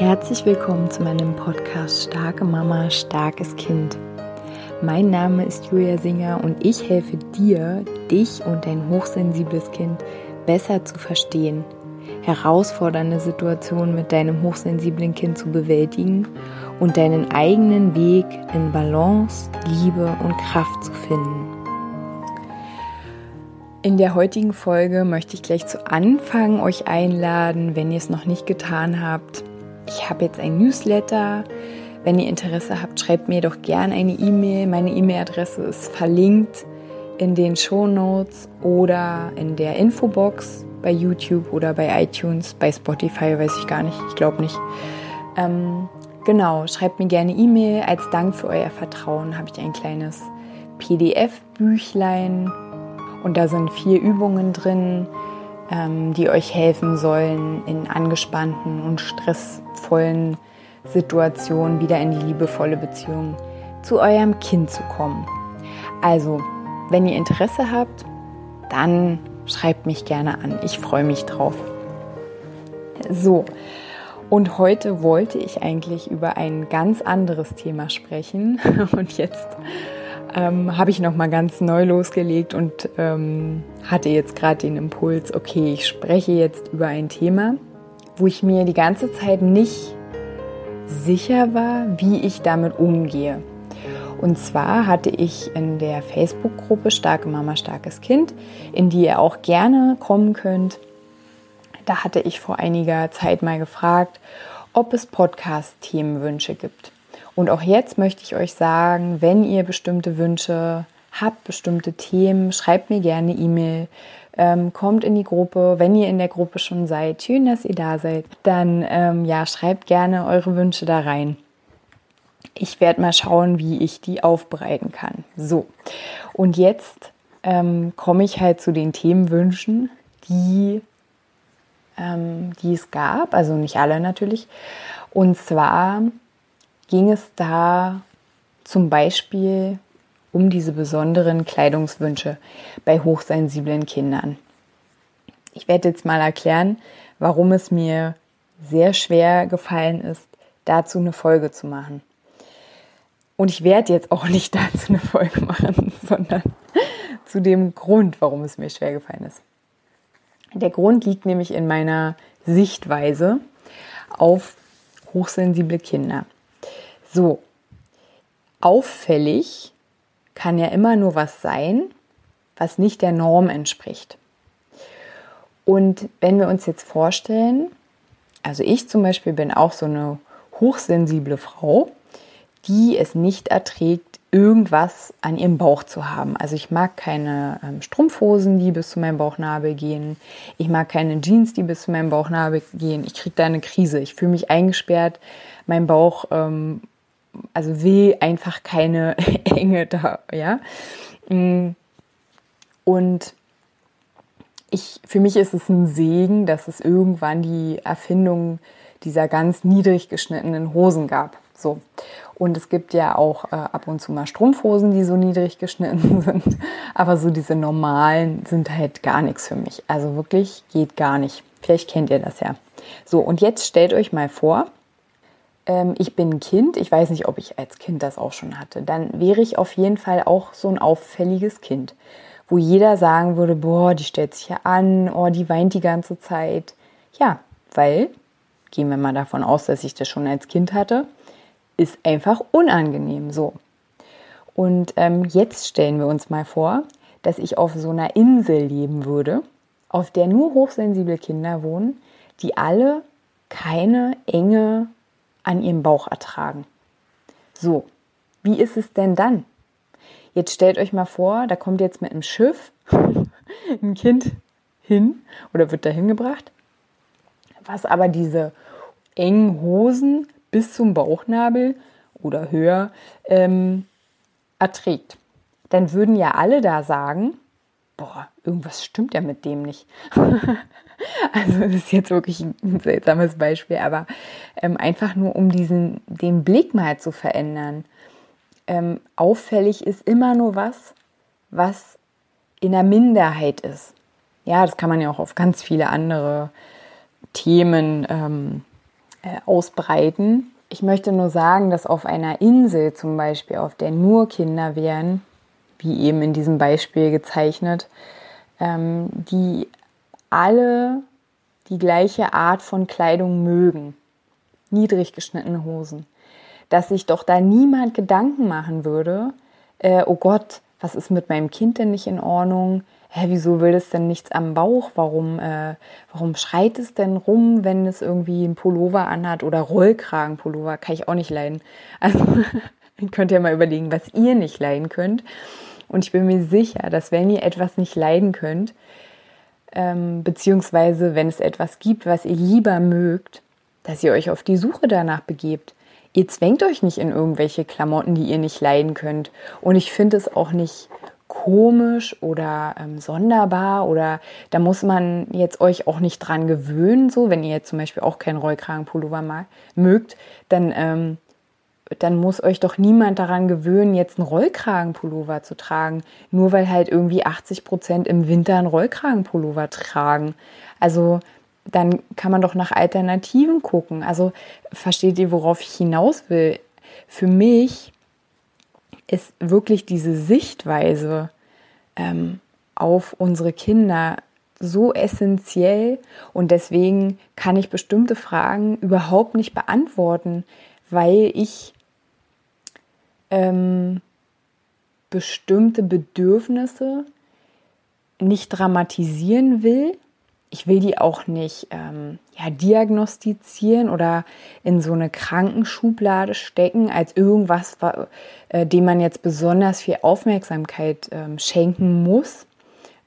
Herzlich willkommen zu meinem Podcast Starke Mama, starkes Kind. Mein Name ist Julia Singer und ich helfe dir, dich und dein hochsensibles Kind besser zu verstehen, herausfordernde Situationen mit deinem hochsensiblen Kind zu bewältigen und deinen eigenen Weg in Balance, Liebe und Kraft zu finden. In der heutigen Folge möchte ich gleich zu Anfang euch einladen, wenn ihr es noch nicht getan habt. Ich habe jetzt ein Newsletter. Wenn ihr Interesse habt, schreibt mir doch gerne eine E-Mail. Meine E-Mail-Adresse ist verlinkt in den Show Notes oder in der Infobox bei YouTube oder bei iTunes, bei Spotify, weiß ich gar nicht, ich glaube nicht. Ähm, genau, schreibt mir gerne E-Mail. Als Dank für euer Vertrauen habe ich ein kleines PDF-Büchlein und da sind vier Übungen drin, die euch helfen sollen, in angespannten und stressvollen Situationen wieder in die liebevolle Beziehung zu eurem Kind zu kommen. Also, wenn ihr Interesse habt, dann schreibt mich gerne an. Ich freue mich drauf. So, und heute wollte ich eigentlich über ein ganz anderes Thema sprechen. Und jetzt ähm, habe ich noch mal ganz neu losgelegt und ähm, hatte jetzt gerade den Impuls, okay, ich spreche jetzt über ein Thema, wo ich mir die ganze Zeit nicht sicher war, wie ich damit umgehe. Und zwar hatte ich in der Facebook-Gruppe Starke Mama, starkes Kind, in die ihr auch gerne kommen könnt, da hatte ich vor einiger Zeit mal gefragt, ob es Podcast-Themenwünsche gibt. Und auch jetzt möchte ich euch sagen, wenn ihr bestimmte Wünsche habt, bestimmte Themen, schreibt mir gerne E-Mail, ähm, kommt in die Gruppe. Wenn ihr in der Gruppe schon seid, schön, dass ihr da seid, dann ähm, ja, schreibt gerne eure Wünsche da rein. Ich werde mal schauen, wie ich die aufbereiten kann. So, und jetzt ähm, komme ich halt zu den Themenwünschen, die, ähm, die es gab, also nicht alle natürlich. Und zwar ging es da zum Beispiel um diese besonderen Kleidungswünsche bei hochsensiblen Kindern. Ich werde jetzt mal erklären, warum es mir sehr schwer gefallen ist, dazu eine Folge zu machen. Und ich werde jetzt auch nicht dazu eine Folge machen, sondern zu dem Grund, warum es mir schwer gefallen ist. Der Grund liegt nämlich in meiner Sichtweise auf hochsensible Kinder. So, auffällig kann ja immer nur was sein, was nicht der Norm entspricht. Und wenn wir uns jetzt vorstellen, also ich zum Beispiel bin auch so eine hochsensible Frau, die es nicht erträgt, irgendwas an ihrem Bauch zu haben. Also ich mag keine ähm, Strumpfhosen, die bis zu meinem Bauchnabel gehen. Ich mag keine Jeans, die bis zu meinem Bauchnabel gehen. Ich kriege da eine Krise. Ich fühle mich eingesperrt. Mein Bauch ähm, also will einfach keine Enge da, ja. Mm. Und ich, für mich ist es ein Segen, dass es irgendwann die Erfindung dieser ganz niedrig geschnittenen Hosen gab. So. Und es gibt ja auch äh, ab und zu mal Strumpfhosen, die so niedrig geschnitten sind. Aber so diese normalen sind halt gar nichts für mich. Also wirklich geht gar nicht. Vielleicht kennt ihr das ja. So, und jetzt stellt euch mal vor, ähm, ich bin ein Kind, ich weiß nicht, ob ich als Kind das auch schon hatte, dann wäre ich auf jeden Fall auch so ein auffälliges Kind, wo jeder sagen würde, boah, die stellt sich ja an, oh, die weint die ganze Zeit. Ja, weil, gehen wir mal davon aus, dass ich das schon als Kind hatte, ist einfach unangenehm so. Und ähm, jetzt stellen wir uns mal vor, dass ich auf so einer Insel leben würde, auf der nur hochsensible Kinder wohnen, die alle keine enge an ihrem Bauch ertragen. So, wie ist es denn dann? Jetzt stellt euch mal vor, da kommt jetzt mit einem Schiff ein Kind hin oder wird da hingebracht, was aber diese engen Hosen bis zum Bauchnabel oder höher ähm, erträgt. Dann würden ja alle da sagen, boah, irgendwas stimmt ja mit dem nicht. also das ist jetzt wirklich ein seltsames Beispiel, aber ähm, einfach nur um diesen, den Blick mal zu verändern. Ähm, auffällig ist immer nur was, was in der Minderheit ist. Ja, das kann man ja auch auf ganz viele andere Themen ähm, äh, ausbreiten. Ich möchte nur sagen, dass auf einer Insel zum Beispiel, auf der nur Kinder wären, wie eben in diesem Beispiel gezeichnet, ähm, die alle die gleiche Art von Kleidung mögen. Niedrig geschnittene Hosen. Dass sich doch da niemand Gedanken machen würde, äh, oh Gott, was ist mit meinem Kind denn nicht in Ordnung? Hä, wieso will es denn nichts am Bauch? Warum, äh, warum schreit es denn rum, wenn es irgendwie einen Pullover anhat oder Rollkragenpullover? Kann ich auch nicht leiden. Also könnt ihr mal überlegen, was ihr nicht leiden könnt. Und ich bin mir sicher, dass wenn ihr etwas nicht leiden könnt, ähm, beziehungsweise wenn es etwas gibt, was ihr lieber mögt, dass ihr euch auf die Suche danach begebt. Ihr zwängt euch nicht in irgendwelche Klamotten, die ihr nicht leiden könnt. Und ich finde es auch nicht komisch oder ähm, sonderbar oder da muss man jetzt euch auch nicht dran gewöhnen, so wenn ihr jetzt zum Beispiel auch keinen Rollkragenpullover mag, mögt, dann ähm, dann muss euch doch niemand daran gewöhnen, jetzt einen Rollkragenpullover zu tragen, nur weil halt irgendwie 80 Prozent im Winter einen Rollkragenpullover tragen. Also dann kann man doch nach Alternativen gucken. Also versteht ihr, worauf ich hinaus will? Für mich ist wirklich diese Sichtweise ähm, auf unsere Kinder so essentiell und deswegen kann ich bestimmte Fragen überhaupt nicht beantworten, weil ich ähm, bestimmte Bedürfnisse nicht dramatisieren will. Ich will die auch nicht ähm, ja, diagnostizieren oder in so eine Krankenschublade stecken als irgendwas, äh, dem man jetzt besonders viel Aufmerksamkeit ähm, schenken muss.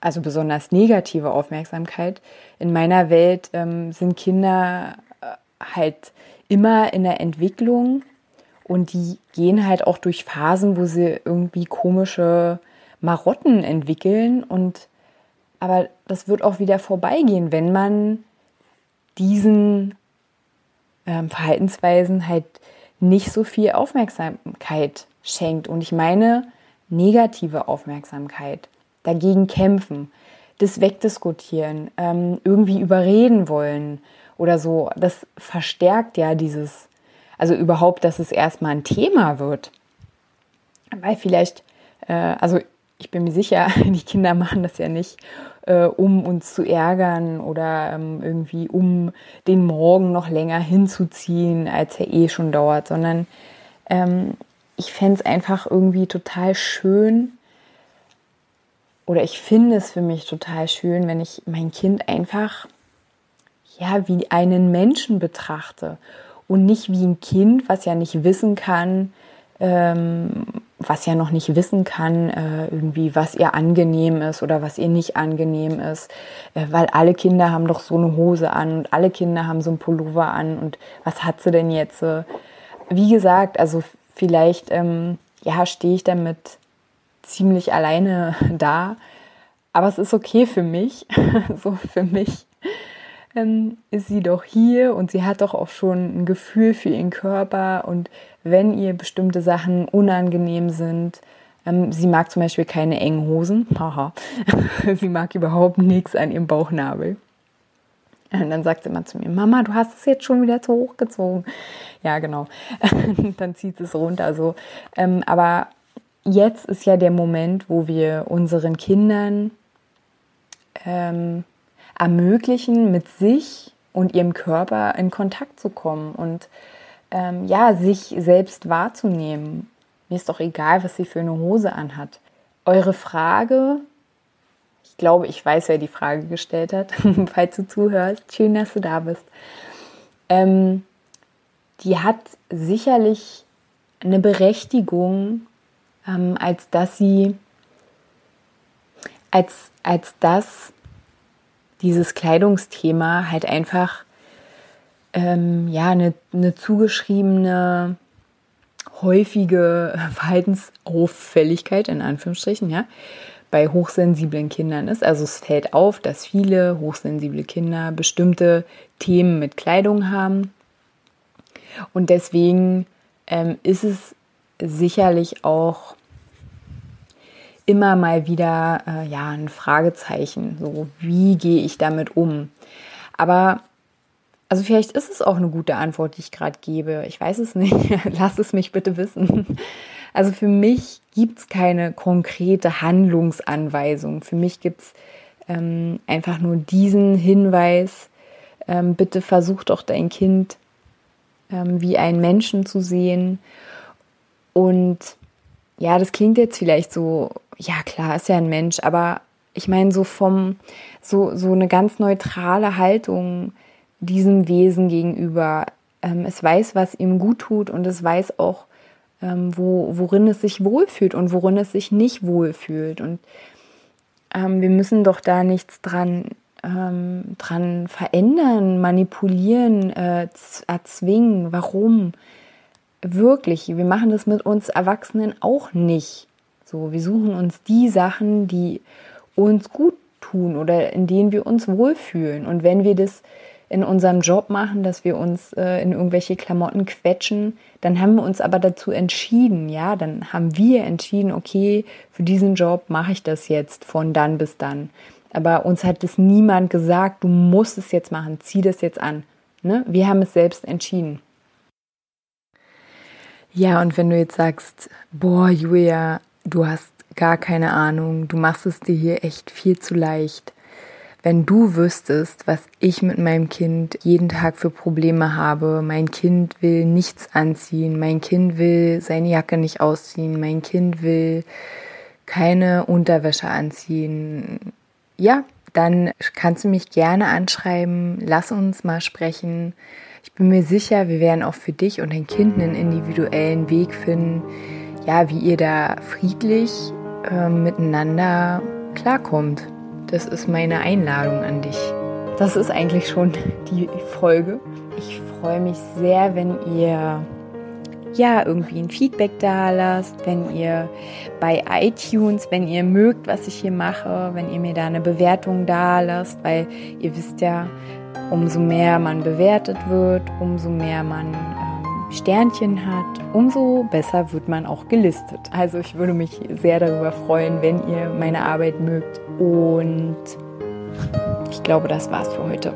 Also besonders negative Aufmerksamkeit. In meiner Welt ähm, sind Kinder äh, halt immer in der Entwicklung und die gehen halt auch durch Phasen, wo sie irgendwie komische Marotten entwickeln. Und aber das wird auch wieder vorbeigehen, wenn man diesen ähm, Verhaltensweisen halt nicht so viel Aufmerksamkeit schenkt. Und ich meine negative Aufmerksamkeit. Dagegen kämpfen, das wegdiskutieren, ähm, irgendwie überreden wollen oder so. Das verstärkt ja dieses also überhaupt, dass es erstmal ein Thema wird. Weil vielleicht, äh, also ich bin mir sicher, die Kinder machen das ja nicht, äh, um uns zu ärgern oder ähm, irgendwie um den Morgen noch länger hinzuziehen, als er eh schon dauert, sondern ähm, ich fände es einfach irgendwie total schön oder ich finde es für mich total schön, wenn ich mein Kind einfach ja wie einen Menschen betrachte und nicht wie ein Kind, was ja nicht wissen kann, ähm, was ja noch nicht wissen kann, äh, irgendwie, was ihr angenehm ist oder was ihr nicht angenehm ist, äh, weil alle Kinder haben doch so eine Hose an und alle Kinder haben so ein Pullover an. Und was hat sie denn jetzt? Wie gesagt, also vielleicht, ähm, ja, stehe ich damit ziemlich alleine da, aber es ist okay für mich, so für mich ähm, ist sie doch hier und sie hat doch auch schon ein Gefühl für ihren Körper und wenn ihr bestimmte Sachen unangenehm sind, ähm, sie mag zum Beispiel keine engen Hosen, haha, sie mag überhaupt nichts an ihrem Bauchnabel. Und dann sagt sie immer zu mir, Mama, du hast es jetzt schon wieder zu hoch gezogen. Ja, genau. dann zieht es runter. So. Ähm, aber jetzt ist ja der Moment, wo wir unseren Kindern ähm, ermöglichen, mit sich und ihrem Körper in Kontakt zu kommen und ähm, ja, sich selbst wahrzunehmen. Mir ist doch egal, was sie für eine Hose anhat. Eure Frage, ich glaube, ich weiß, wer die Frage gestellt hat, falls du zuhörst. Schön, dass du da bist. Ähm, die hat sicherlich eine Berechtigung, ähm, als dass sie, als, als dass dieses Kleidungsthema halt einfach ähm, ja eine, eine zugeschriebene häufige Verhaltensauffälligkeit in Anführungsstrichen ja bei hochsensiblen Kindern ist. Also es fällt auf, dass viele hochsensible Kinder bestimmte Themen mit Kleidung haben und deswegen ähm, ist es sicherlich auch immer mal wieder äh, ja ein Fragezeichen. So wie gehe ich damit um? Aber Also vielleicht ist es auch eine gute Antwort, die ich gerade gebe. Ich weiß es nicht. Lass es mich bitte wissen. Also für mich gibt es keine konkrete Handlungsanweisung. Für mich gibt es ähm, einfach nur diesen Hinweis, ähm, bitte versuch doch dein Kind ähm, wie einen Menschen zu sehen. Und ja, das klingt jetzt vielleicht so, ja klar, ist ja ein Mensch, aber ich meine so vom, so, so eine ganz neutrale Haltung diesem Wesen gegenüber. Ähm, es weiß, was ihm gut tut und es weiß auch, ähm, wo, worin es sich wohlfühlt und worin es sich nicht wohlfühlt. Und ähm, wir müssen doch da nichts dran, ähm, dran verändern, manipulieren, äh, erzwingen. Warum? Wirklich, wir machen das mit uns Erwachsenen auch nicht. So, wir suchen uns die Sachen, die uns gut tun oder in denen wir uns wohlfühlen. Und wenn wir das in unserem Job machen, dass wir uns äh, in irgendwelche Klamotten quetschen, dann haben wir uns aber dazu entschieden, ja, dann haben wir entschieden, okay, für diesen Job mache ich das jetzt von dann bis dann. Aber uns hat es niemand gesagt, du musst es jetzt machen, zieh das jetzt an. Ne? Wir haben es selbst entschieden. Ja, und wenn du jetzt sagst, boah, Julia, du hast gar keine Ahnung, du machst es dir hier echt viel zu leicht, wenn du wüsstest, was ich mit meinem Kind jeden Tag für Probleme habe. Mein Kind will nichts anziehen, mein Kind will seine Jacke nicht ausziehen, mein Kind will keine Unterwäsche anziehen. Ja, dann kannst du mich gerne anschreiben, lass uns mal sprechen. Ich bin mir sicher, wir werden auch für dich und dein Kind einen individuellen Weg finden, ja, wie ihr da friedlich äh, miteinander klarkommt. Das ist meine Einladung an dich. Das ist eigentlich schon die Folge. Ich freue mich sehr, wenn ihr ja irgendwie ein Feedback da lasst, wenn ihr bei iTunes, wenn ihr mögt, was ich hier mache, wenn ihr mir da eine Bewertung da lasst, weil ihr wisst ja, umso mehr man bewertet wird, umso mehr man Sternchen hat, umso besser wird man auch gelistet. Also ich würde mich sehr darüber freuen, wenn ihr meine Arbeit mögt. Und ich glaube, das war's für heute.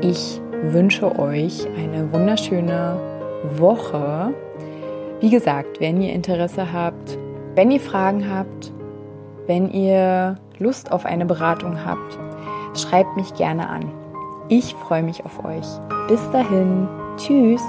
Ich wünsche euch eine wunderschöne Woche. Wie gesagt, wenn ihr Interesse habt, wenn ihr Fragen habt, wenn ihr Lust auf eine Beratung habt, schreibt mich gerne an. Ich freue mich auf euch. Bis dahin. Tschüss.